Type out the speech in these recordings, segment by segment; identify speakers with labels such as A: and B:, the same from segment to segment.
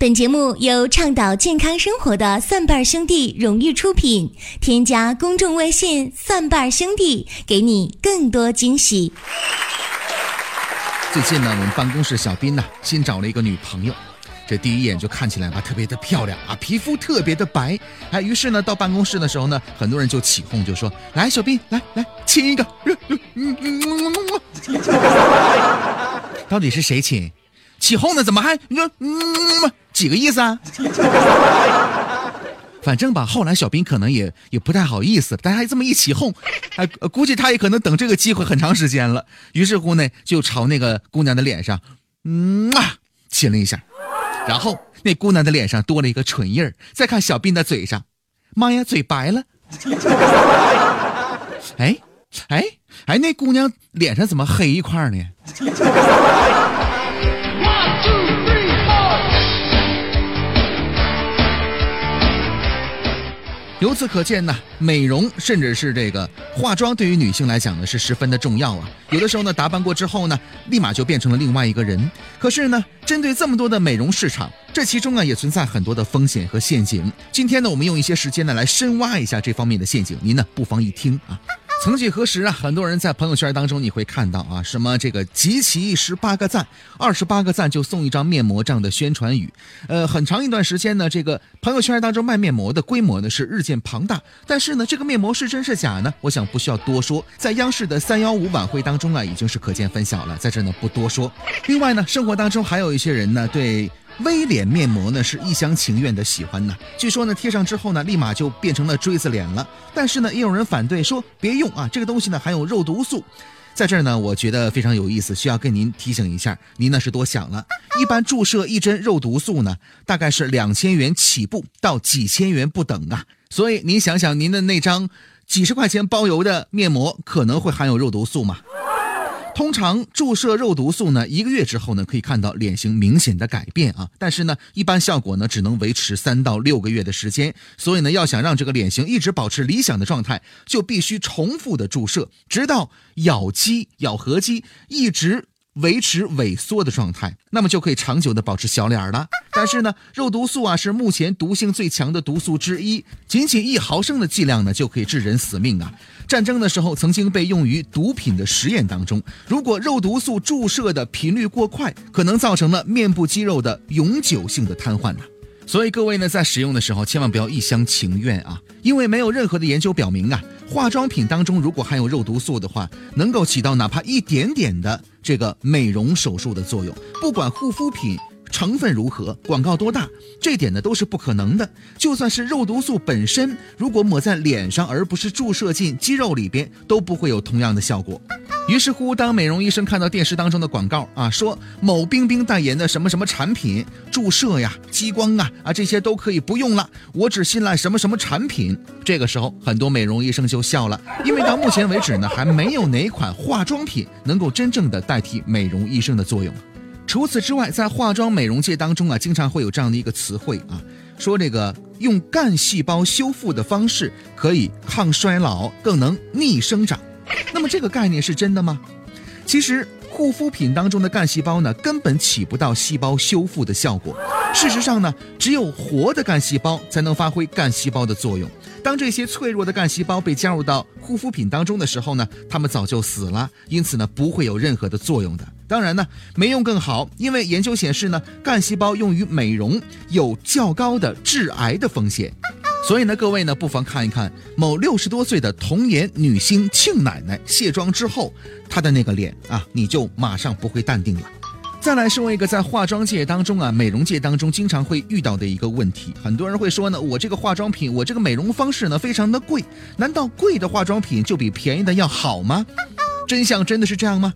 A: 本节目由倡导健康生活的蒜瓣兄弟荣誉出品。添加公众微信“蒜瓣兄弟”，给你更多惊喜。
B: 最近呢，我们办公室小斌呢新找了一个女朋友，这第一眼就看起来吧特别的漂亮啊，皮肤特别的白。哎，于是呢到办公室的时候呢，很多人就起哄，就说：“来，小斌，来来亲一个。”到底是谁亲？起哄呢？怎么还你说嗯？几个意思啊？反正吧，后来小斌可能也也不太好意思，但还这么一起哄，哎，估计他也可能等这个机会很长时间了。于是乎呢，就朝那个姑娘的脸上，嗯啊，亲了一下，然后那姑娘的脸上多了一个唇印儿。再看小斌的嘴上，妈呀，嘴白了。哎哎哎，那姑娘脸上怎么黑一块呢？由此可见呢，美容甚至是这个化妆，对于女性来讲呢是十分的重要啊。有的时候呢，打扮过之后呢，立马就变成了另外一个人。可是呢，针对这么多的美容市场，这其中啊也存在很多的风险和陷阱。今天呢，我们用一些时间呢来深挖一下这方面的陷阱，您呢不妨一听啊。曾几何时啊，很多人在朋友圈当中你会看到啊，什么这个集齐十八个赞，二十八个赞就送一张面膜这样的宣传语。呃，很长一段时间呢，这个朋友圈当中卖面膜的规模呢是日渐庞大。但是呢，这个面膜是真是假呢？我想不需要多说，在央视的三幺五晚会当中啊，已经是可见分晓了，在这呢不多说。另外呢，生活当中还有一些人呢，对。微脸面膜呢是一厢情愿的喜欢呢，据说呢贴上之后呢立马就变成了锥子脸了。但是呢也有人反对说别用啊，这个东西呢含有肉毒素。在这儿呢我觉得非常有意思，需要跟您提醒一下，您那是多想了。一般注射一针肉毒素呢大概是两千元起步到几千元不等啊，所以您想想您的那张几十块钱包邮的面膜可能会含有肉毒素吗？通常注射肉毒素呢，一个月之后呢，可以看到脸型明显的改变啊。但是呢，一般效果呢，只能维持三到六个月的时间。所以呢，要想让这个脸型一直保持理想的状态，就必须重复的注射，直到咬肌、咬合肌一直。维持萎缩的状态，那么就可以长久的保持小脸儿了。但是呢，肉毒素啊是目前毒性最强的毒素之一，仅仅一毫升的剂量呢就可以致人死命啊！战争的时候曾经被用于毒品的实验当中。如果肉毒素注射的频率过快，可能造成了面部肌肉的永久性的瘫痪呢。所以各位呢，在使用的时候千万不要一厢情愿啊，因为没有任何的研究表明啊，化妆品当中如果含有肉毒素的话，能够起到哪怕一点点的这个美容手术的作用。不管护肤品成分如何，广告多大，这点呢都是不可能的。就算是肉毒素本身，如果抹在脸上而不是注射进肌肉里边，都不会有同样的效果。于是乎，当美容医生看到电视当中的广告啊，说某冰冰代言的什么什么产品注射呀、激光啊啊这些都可以不用了，我只信赖什么什么产品。这个时候，很多美容医生就笑了，因为到目前为止呢，还没有哪款化妆品能够真正的代替美容医生的作用。除此之外，在化妆美容界当中啊，经常会有这样的一个词汇啊，说这个用干细胞修复的方式可以抗衰老，更能逆生长。那么这个概念是真的吗？其实护肤品当中的干细胞呢，根本起不到细胞修复的效果。事实上呢，只有活的干细胞才能发挥干细胞的作用。当这些脆弱的干细胞被加入到护肤品当中的时候呢，它们早就死了，因此呢，不会有任何的作用的。当然呢，没用更好，因为研究显示呢，干细胞用于美容有较高的致癌的风险。所以呢，各位呢，不妨看一看某六十多岁的童颜女星庆奶奶卸妆之后，她的那个脸啊，你就马上不会淡定了。再来说一个在化妆界当中啊，美容界当中经常会遇到的一个问题，很多人会说呢，我这个化妆品，我这个美容方式呢，非常的贵，难道贵的化妆品就比便宜的要好吗？真相真的是这样吗？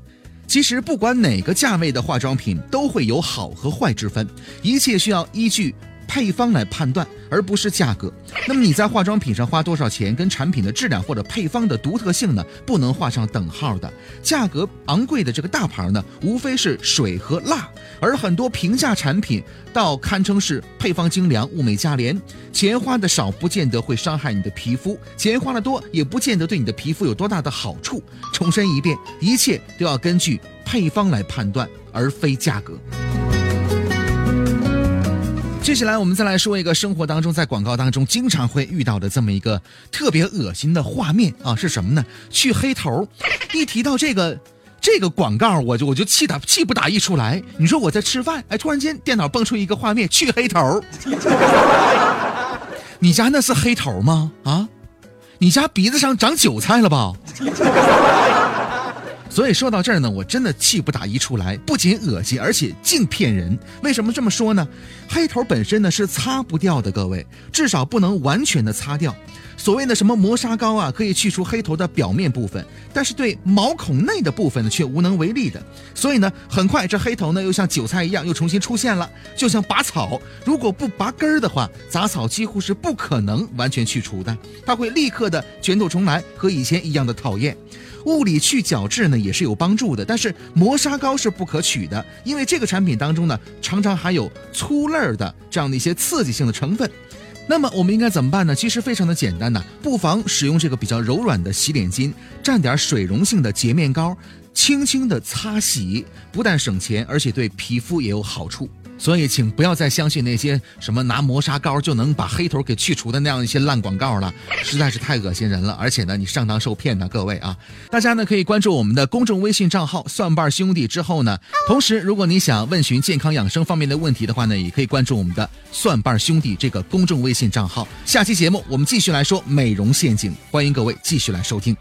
B: 其实不管哪个价位的化妆品，都会有好和坏之分，一切需要依据。配方来判断，而不是价格。那么你在化妆品上花多少钱，跟产品的质量或者配方的独特性呢，不能画上等号的。价格昂贵的这个大牌呢，无非是水和蜡，而很多平价产品倒堪称是配方精良、物美价廉。钱花的少不见得会伤害你的皮肤，钱花的多也不见得对你的皮肤有多大的好处。重申一遍，一切都要根据配方来判断，而非价格。接下来我们再来说一个生活当中在广告当中经常会遇到的这么一个特别恶心的画面啊，是什么呢？去黑头。一提到这个这个广告，我就我就气打气不打一处来。你说我在吃饭，哎，突然间电脑蹦出一个画面，去黑头。你家那是黑头吗？啊，你家鼻子上长韭菜了吧？所以说到这儿呢，我真的气不打一处来，不仅恶心，而且净骗人。为什么这么说呢？黑头本身呢是擦不掉的，各位，至少不能完全的擦掉。所谓的什么磨砂膏啊，可以去除黑头的表面部分，但是对毛孔内的部分呢却无能为力的。所以呢，很快这黑头呢又像韭菜一样又重新出现了，就像拔草，如果不拔根儿的话，杂草几乎是不可能完全去除的，它会立刻的卷土重来，和以前一样的讨厌。物理去角质呢也是有帮助的，但是磨砂膏是不可取的，因为这个产品当中呢常常含有粗粒儿的这样的一些刺激性的成分。那么我们应该怎么办呢？其实非常的简单呢，不妨使用这个比较柔软的洗脸巾，蘸点水溶性的洁面膏，轻轻的擦洗，不但省钱，而且对皮肤也有好处。所以，请不要再相信那些什么拿磨砂膏就能把黑头给去除的那样一些烂广告了，实在是太恶心人了。而且呢，你上当受骗呢，各位啊！大家呢可以关注我们的公众微信账号“蒜瓣兄弟”之后呢，同时如果你想问询健康养生方面的问题的话呢，也可以关注我们的“蒜瓣兄弟”这个公众微信账号。下期节目我们继续来说美容陷阱，欢迎各位继续来收听。